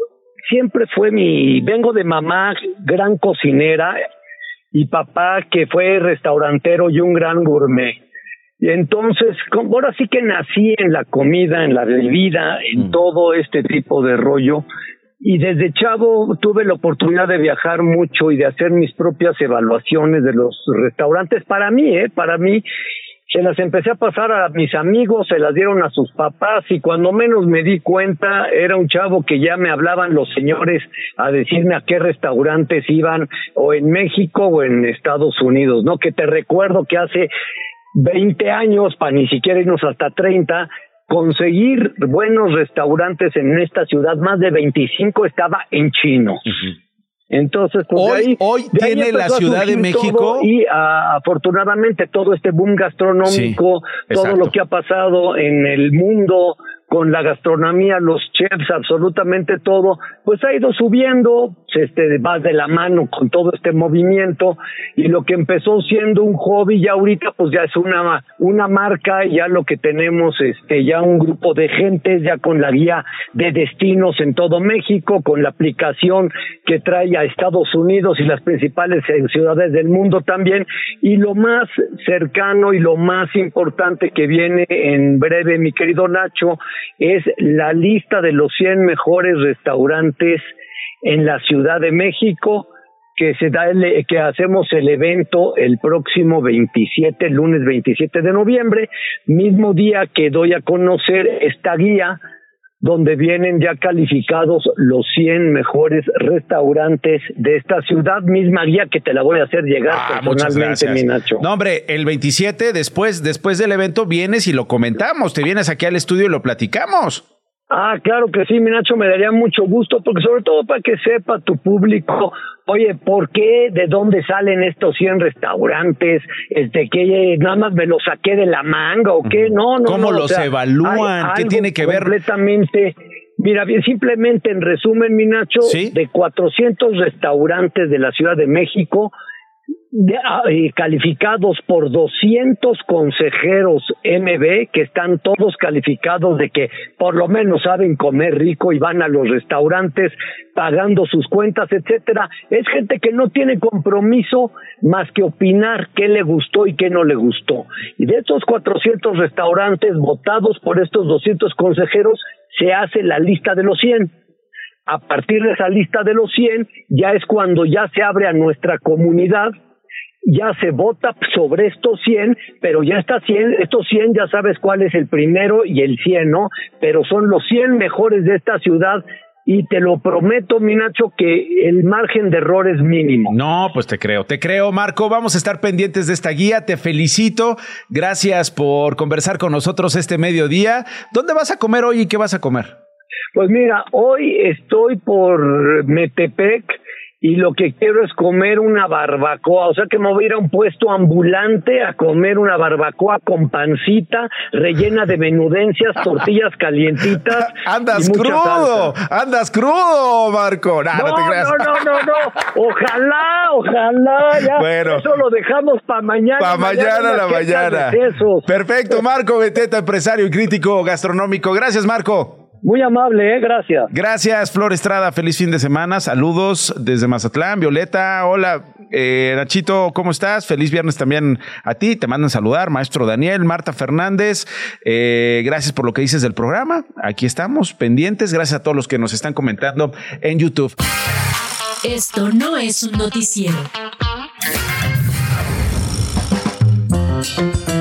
siempre fue mi, vengo de mamá, gran cocinera, y papá que fue restaurantero y un gran gourmet. Y entonces, ahora sí que nací en la comida, en la bebida, en mm. todo este tipo de rollo. Y desde chavo tuve la oportunidad de viajar mucho y de hacer mis propias evaluaciones de los restaurantes para mí, ¿eh? Para mí se las empecé a pasar a mis amigos, se las dieron a sus papás y cuando menos me di cuenta era un chavo que ya me hablaban los señores a decirme a qué restaurantes iban o en México o en Estados Unidos, ¿no? Que te recuerdo que hace 20 años, para ni siquiera irnos hasta 30, conseguir buenos restaurantes en esta ciudad, más de 25 estaba en chino. Entonces, pues hoy, ahí, hoy tiene la Ciudad de México. Y ah, afortunadamente todo este boom gastronómico, todo lo que ha pasado en el mundo, con la gastronomía, los chefs, absolutamente todo, pues ha ido subiendo, este, va de la mano con todo este movimiento y lo que empezó siendo un hobby ya ahorita pues ya es una, una marca, ya lo que tenemos, este, ya un grupo de gente, ya con la guía de destinos en todo México, con la aplicación que trae a Estados Unidos y las principales eh, ciudades del mundo también, y lo más cercano y lo más importante que viene en breve, mi querido Nacho, es la lista de los 100 mejores restaurantes en la Ciudad de México que se da que hacemos el evento el próximo 27, lunes 27 de noviembre, mismo día que doy a conocer esta guía donde vienen ya calificados los 100 mejores restaurantes de esta ciudad, misma guía que te la voy a hacer llegar ah, personalmente, mi Nacho. No, hombre, el 27, después, después del evento, vienes y lo comentamos, te vienes aquí al estudio y lo platicamos. Ah, claro que sí, mi Nacho, me daría mucho gusto, porque sobre todo para que sepa tu público, oye, ¿por qué, de dónde salen estos 100 restaurantes? Este, que nada más me los saqué de la manga o qué, no, no. ¿Cómo los evalúan? ¿Qué tiene que ver? Completamente. Mira, bien, simplemente en resumen, mi Nacho, de 400 restaurantes de la Ciudad de México, calificados por 200 consejeros MB que están todos calificados de que por lo menos saben comer rico y van a los restaurantes pagando sus cuentas, etcétera. Es gente que no tiene compromiso más que opinar qué le gustó y qué no le gustó. Y de estos 400 restaurantes votados por estos 200 consejeros se hace la lista de los 100 a partir de esa lista de los 100, ya es cuando ya se abre a nuestra comunidad ya se vota sobre estos 100, pero ya está 100, estos 100 ya sabes cuál es el primero y el 100, ¿no? Pero son los 100 mejores de esta ciudad y te lo prometo, Minacho, que el margen de error es mínimo. No, pues te creo, te creo, Marco. Vamos a estar pendientes de esta guía. Te felicito. Gracias por conversar con nosotros este mediodía. ¿Dónde vas a comer hoy y qué vas a comer? Pues mira, hoy estoy por Metepec y lo que quiero es comer una barbacoa, o sea que me voy a ir a un puesto ambulante a comer una barbacoa con pancita rellena de menudencias, [LAUGHS] tortillas calientitas. [LAUGHS] andas y crudo, salsa. andas crudo, Marco. Nah, no, No, te creas. no, no, no, no. Ojalá, ojalá. Ya. Bueno. Eso lo dejamos para mañana. Para mañana, la mañana. de sesos. Perfecto, Marco Beteta, empresario y crítico gastronómico. Gracias, Marco. Muy amable, ¿eh? Gracias. Gracias, Flor Estrada. Feliz fin de semana. Saludos desde Mazatlán. Violeta, hola. Eh, Nachito, ¿cómo estás? Feliz viernes también a ti. Te mandan saludar, maestro Daniel, Marta Fernández. Eh, gracias por lo que dices del programa. Aquí estamos, pendientes. Gracias a todos los que nos están comentando en YouTube. Esto no es un noticiero.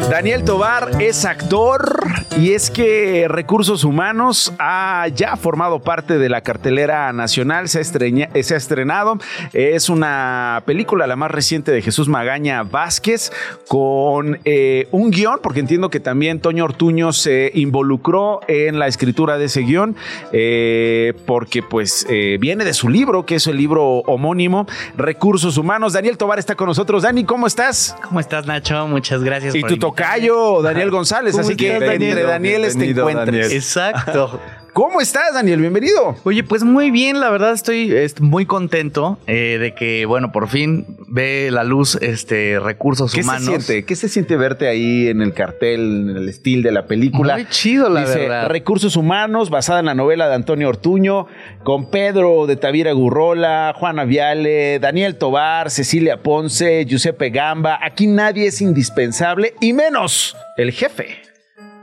Daniel Tobar es actor y es que Recursos Humanos ha ya formado parte de la cartelera nacional, se ha, estreña- se ha estrenado. Es una película, la más reciente de Jesús Magaña Vázquez, con eh, un guion, porque entiendo que también Toño Ortuño se involucró en la escritura de ese guion, eh, porque pues eh, viene de su libro, que es el libro homónimo, Recursos Humanos. Daniel Tobar está con nosotros. Dani, ¿cómo estás? ¿Cómo estás, Nacho? Muchas gracias. Y por tu invitarme. Tocayo, Daniel González. ¿Cómo Así que entre Danieles te encuentres. Daniel. Exacto. [LAUGHS] ¿Cómo estás, Daniel? Bienvenido. Oye, pues muy bien, la verdad estoy est- muy contento eh, de que, bueno, por fin ve la luz este recursos ¿Qué humanos. se siente? ¿Qué se siente verte ahí en el cartel, en el estilo de la película? Muy chido, la Dice, verdad. Recursos Humanos, basada en la novela de Antonio Ortuño, con Pedro de Tavira Gurrola, Juana Viale, Daniel Tobar, Cecilia Ponce, Giuseppe Gamba. Aquí nadie es indispensable y menos el jefe.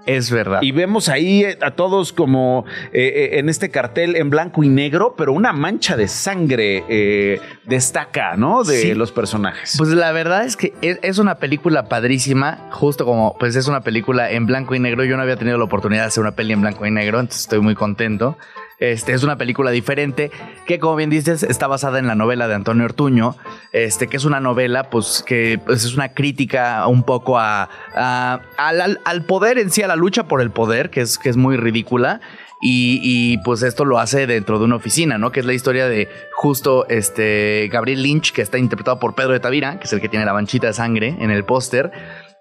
Es verdad. Y vemos ahí eh, a todos como eh, eh, en este cartel en blanco y negro, pero una mancha de sangre eh, destaca, ¿no? De Sí. los personajes. Pues la verdad es que es, es una película padrísima, justo como pues es una película en blanco y negro. Yo no había tenido la oportunidad de hacer una peli en blanco y negro, entonces estoy muy contento. Este es una película diferente que, como bien dices, está basada en la novela de Antonio Ortuño, este que es una novela, pues que pues, es una crítica un poco a, al, al- poder en sí, a la lucha por el poder, que es, que es muy ridícula. Y, y, pues esto lo hace dentro de una oficina, ¿no? Que es la historia de justo este Gabriel Lynch, que está interpretado por Pedro de Tavira, que es el que tiene la manchita de sangre en el póster.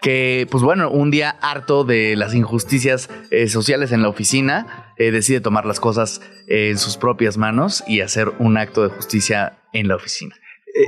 Que, pues bueno, un día harto de las injusticias eh, sociales en la oficina, eh, decide tomar las cosas eh, en sus propias manos y hacer un acto de justicia en la oficina.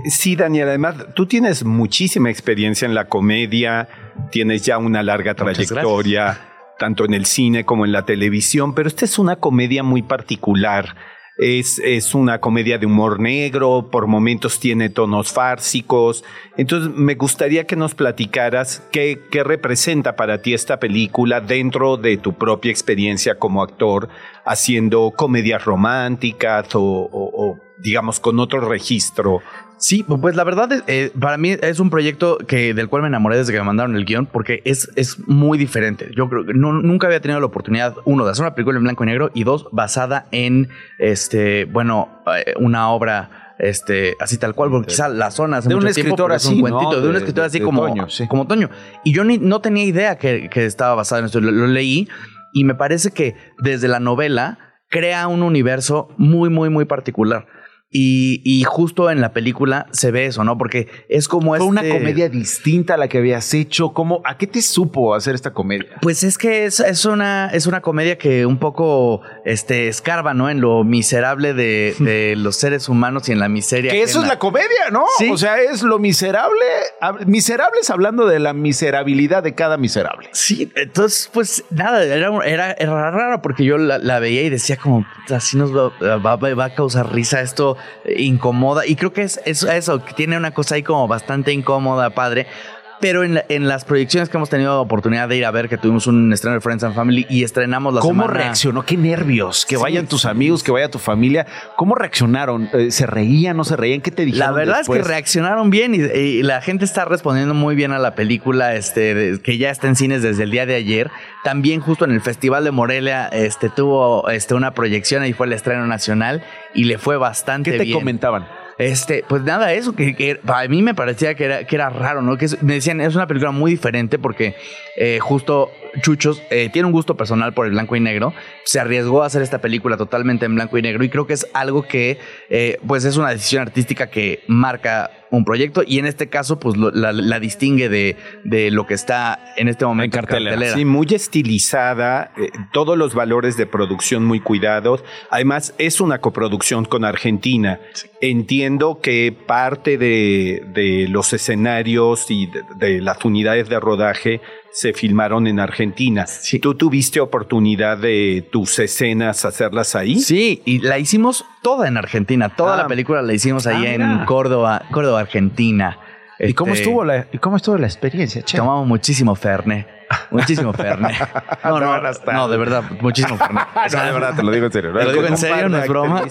Sí, Daniel, además tú tienes muchísima experiencia en la comedia, tienes ya una larga trayectoria, tanto en el cine como en la televisión, pero esta es una comedia muy particular. Es, es una comedia de humor negro, por momentos tiene tonos fársicos. Entonces, me gustaría que nos platicaras qué, qué representa para ti esta película dentro de tu propia experiencia como actor, haciendo comedias románticas o, digamos, con otro registro. Sí, pues la verdad, es, eh, para mí es un proyecto que, del cual me enamoré desde que me mandaron el guion, porque es, es muy diferente. Yo creo que no- nunca había tenido la oportunidad, uno, de hacer una película en blanco y negro, y dos, basada en, este, bueno, eh, una obra, este, así tal cual, porque quizá la zona hace De un escritor es un así, cuentito, ¿no? de un escritor de- así de como Toño, sí. como Toño. Y yo ni- no tenía idea que, que estaba basado en esto, lo, lo leí, y me parece que desde la novela crea un universo muy, muy, muy particular. Y, y justo en la película se ve eso, ¿no? Porque es como Fue una este- comedia distinta a la que habías hecho. ¿Cómo, ¿A qué te supo hacer esta comedia? Pues es que es, es una, es una comedia que un poco este, escarba, ¿no? En lo miserable de, [LAUGHS] de los seres humanos y en la miseria. Que eso es la comedia, ¿no? Sí. O sea, es lo miserable. Miserables hablando de la miserabilidad de cada miserable. Sí, entonces, pues nada, era, era, era raro porque yo la, la veía y decía como, así nos va, va- a causar risa, esto incomoda. Y creo que es, es eso, que tiene una cosa ahí como bastante incómoda, padre. Pero en, la- en las proyecciones que hemos tenido oportunidad de ir a ver, que tuvimos un estreno de Friends and Family y estrenamos la ¿Cómo semana- reaccionó? Qué nervios. Que Sí. vayan tus amigos, que vaya tu familia. ¿Cómo reaccionaron? Eh, ¿Se reían, no se reían? ¿Qué te dijeron? La verdad es que reaccionaron bien y, y la gente está respondiendo muy bien a la película, este, que ya está en cines desde el día de ayer. También justo en el Festival de Morelia, este, tuvo, este, una proyección y fue el estreno nacional y le fue bastante ¿Qué te bien. comentaban? Este, pues nada, eso que, que para mí me parecía que era, que era raro, ¿no? Que es- me decían, es una película muy diferente porque eh, justo Chuchos eh, tiene un gusto personal por el blanco y negro, se arriesgó a hacer esta película totalmente en blanco y negro y creo que es algo que eh, pues es una decisión artística que marca un proyecto y en este caso pues la, distingue de, de, lo que está en este momento en cartelera. Sí, muy estilizada, eh, todos los valores de producción muy cuidados. Además es una coproducción con Argentina. Entiendo que parte de, de los escenarios y de, de las unidades de rodaje se filmaron en Argentina. ¿Tú tuviste oportunidad de tus escenas hacerlas ahí? Sí, y la hicimos toda en Argentina. Toda la ah. película la hicimos ahí ah, en Córdoba, Córdoba, Argentina. ¿Y cómo este, estuvo la, y cómo estuvo la experiencia? Tomamos muchísimo Fernet. [LAUGHS] Muchísimo Fernet. [LAUGHS] No, no, no, de verdad, muchísimo [LAUGHS] Fernet. no, de verdad, te lo digo en serio. Te lo digo en serio, no es broma.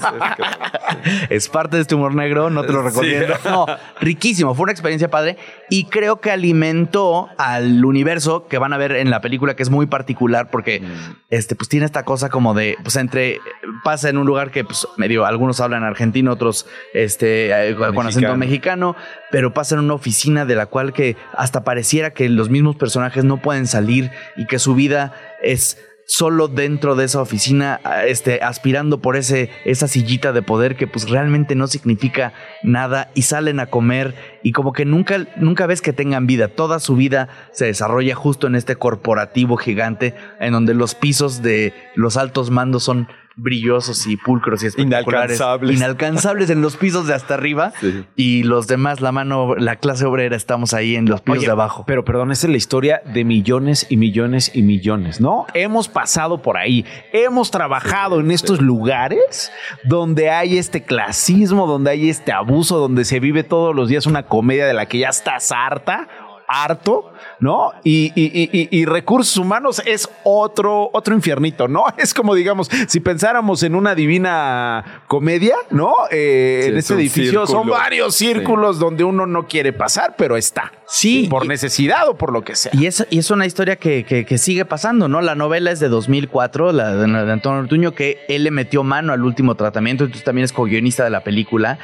es parte de este humor negro, no te lo recomiendo. No, riquísimo, fue una experiencia padre y creo que alimentó al universo que van a ver en la película, que es muy particular porque mm. este, pues tiene esta cosa como de, pues entre, pasa en un lugar que pues medio, algunos hablan argentino, otros este, eh, con acento mexicano, pero pasa en una oficina de la cual que hasta pareciera que los mismos personajes no pueden salir y que su vida es solo dentro de esa oficina, este, aspirando por ese, esa sillita de poder que pues realmente no significa nada y salen a comer y como que nunca, nunca ves que tengan vida. Toda su vida se desarrolla justo en este corporativo gigante en donde los pisos de los altos mandos son brillosos y pulcros y espectaculares. Inalcanzables. Inalcanzables en los pisos de hasta arriba. [LAUGHS] Y los demás, la mano, la clase obrera, estamos ahí en los pisos de abajo. Pero perdón, esa es la historia de millones y millones y millones, ¿no? Hemos pasado por ahí. Hemos trabajado en estos lugares donde hay este clasismo, donde hay este abuso, donde se vive todos los días una comedia de la que ya estás harta harto, ¿no? Y, y, recursos humanos es otro, otro infiernito, ¿no? [LAUGHS] Es como, digamos, si pensáramos en una divina comedia, ¿no? Eh, en este edificio son varios círculos donde uno no quiere pasar, pero está. Sí. Por necesidad o por lo que sea. Y es, y es una historia que, que, sigue pasando, ¿no? La novela es de 2004, la de, de Antonio Ortuño, que él le metió mano al último tratamiento, entonces también es co-guionista de la película.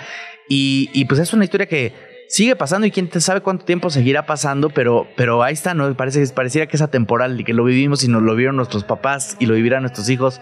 Y, y pues es una historia que sigue pasando y quién te sabe cuánto tiempo seguirá pasando, pero, pero ahí está, ¿no? Parece, pareciera que es atemporal y que lo vivimos y nos lo vieron nuestros papás y lo vivirán nuestros hijos.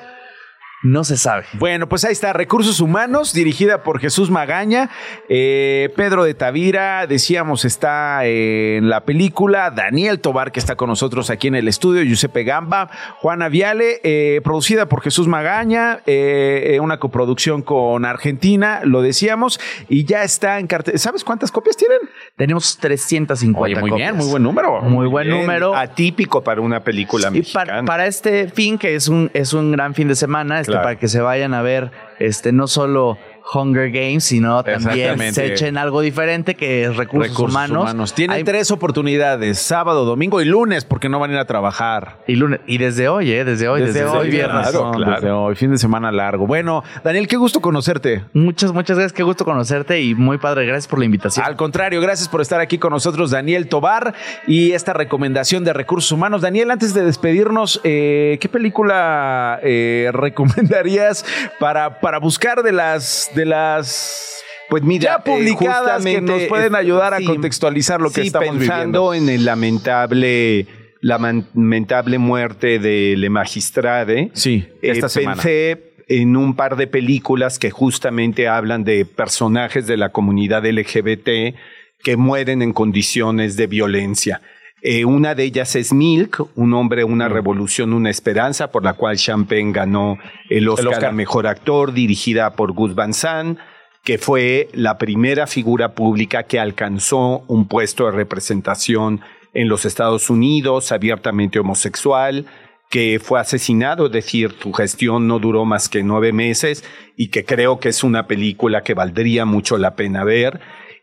No se sabe. Bueno, pues ahí está, Recursos Humanos, dirigida por Jesús Magaña. Eh, Pedro de Tavira, decíamos, está en la película. Daniel Tobar, que está con nosotros aquí en el estudio. Giuseppe Gamba. Juana Viale, eh, producida por Jesús Magaña. Eh, una coproducción con Argentina, lo decíamos. Y ya está en cartel. ¿Sabes cuántas copias tienen? Tenemos 350 muy bien, muy buen número. Muy buen número. Atípico para una película mexicana. Para, para, este fin, que es un, es un gran fin de semana para que se vayan a ver este no solo Hunger Games, sino también se echen algo diferente que es recursos, humanos. Tienen tres oportunidades, sábado, domingo y lunes, porque no van a ir a trabajar. Y lunes, y desde hoy, ¿eh? Desde hoy, desde, hoy, viernes. Claro, Desde hoy, fin de semana largo. Bueno, Daniel, qué gusto conocerte. Muchas, muchas gracias, qué gusto conocerte y muy padre, gracias por la invitación. Al contrario, gracias por estar aquí con nosotros, Daniel Tobar, y esta recomendación de recursos humanos. Daniel, antes de despedirnos, eh, ¿qué película eh, [LAUGHS] recomendarías para, para buscar de las de las pues mira, ya publicadas que nos pueden ayudar a contextualizar lo que estamos pensando en el lamentable lamentable muerte de Le Magistrade. Sí, eh, esta pensé en un par de películas que justamente hablan de personajes de la comunidad LGBT que mueren en condiciones de violencia. Eh, una de ellas es Milk, un hombre, una revolución, una esperanza, por la cual Champagne ganó el Oscar, a Mejor Actor, dirigida por Gus Van Sant, que fue la primera figura pública que alcanzó un puesto de representación en los Estados Unidos, abiertamente homosexual, que fue asesinado, es decir, su gestión no duró más que nueve meses y que creo que es una película que valdría mucho la pena ver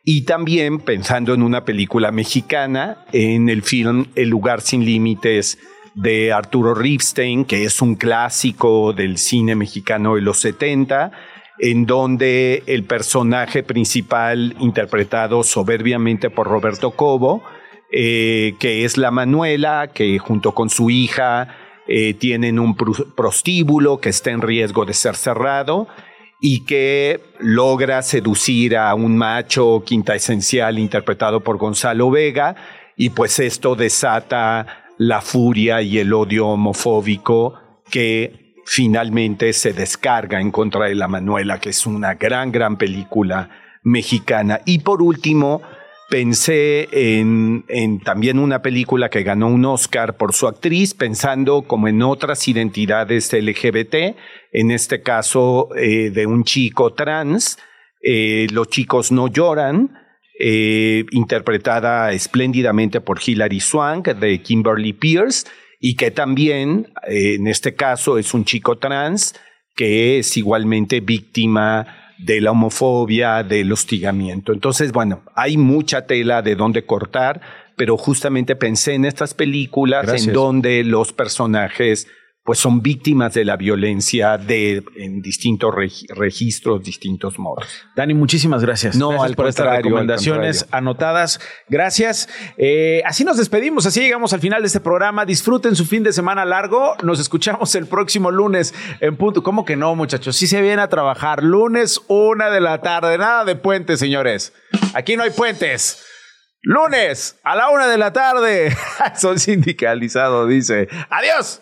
y también pensando en una película mexicana, en el film El lugar sin límites de Arturo Ripstein, que es un clásico del cine mexicano de los 70, en donde el personaje principal, interpretado soberbiamente por Roberto Cobo, eh, que es la Manuela, que junto con su hija eh, tienen un prostíbulo que está en riesgo de ser cerrado, y que logra seducir a un macho quinta esencial interpretado por Gonzalo Vega y pues esto desata la furia y el odio homofóbico que finalmente se descarga en contra de la Manuela, que es una gran, gran película mexicana. Y por último, pensé en, también una película que ganó un Oscar por su actriz, pensando como en otras identidades LGBT, en este caso eh, de un chico trans, eh, Los chicos no lloran, eh, interpretada espléndidamente por Hilary Swank de Kimberly Pierce, y que también, en este caso, es un chico trans que es igualmente víctima de la homofobia, del hostigamiento. Entonces, bueno, hay mucha tela de dónde cortar, pero justamente pensé en estas películas en donde los personajes pues son víctimas de la violencia de, en distintos registros, distintos modos. Dani, muchísimas gracias. No, gracias por estas recomendaciones anotadas. Gracias. Eh, así nos despedimos, así llegamos al final de este programa. Disfruten su fin de semana largo. Nos escuchamos el próximo lunes en punto. ¿Cómo que no, muchachos? Sí se viene a trabajar. Lunes, una de la tarde. Nada de puentes, señores. Aquí no hay puentes. Lunes a la una de la tarde. [LAUGHS] Son sindicalizados, dice. Adiós.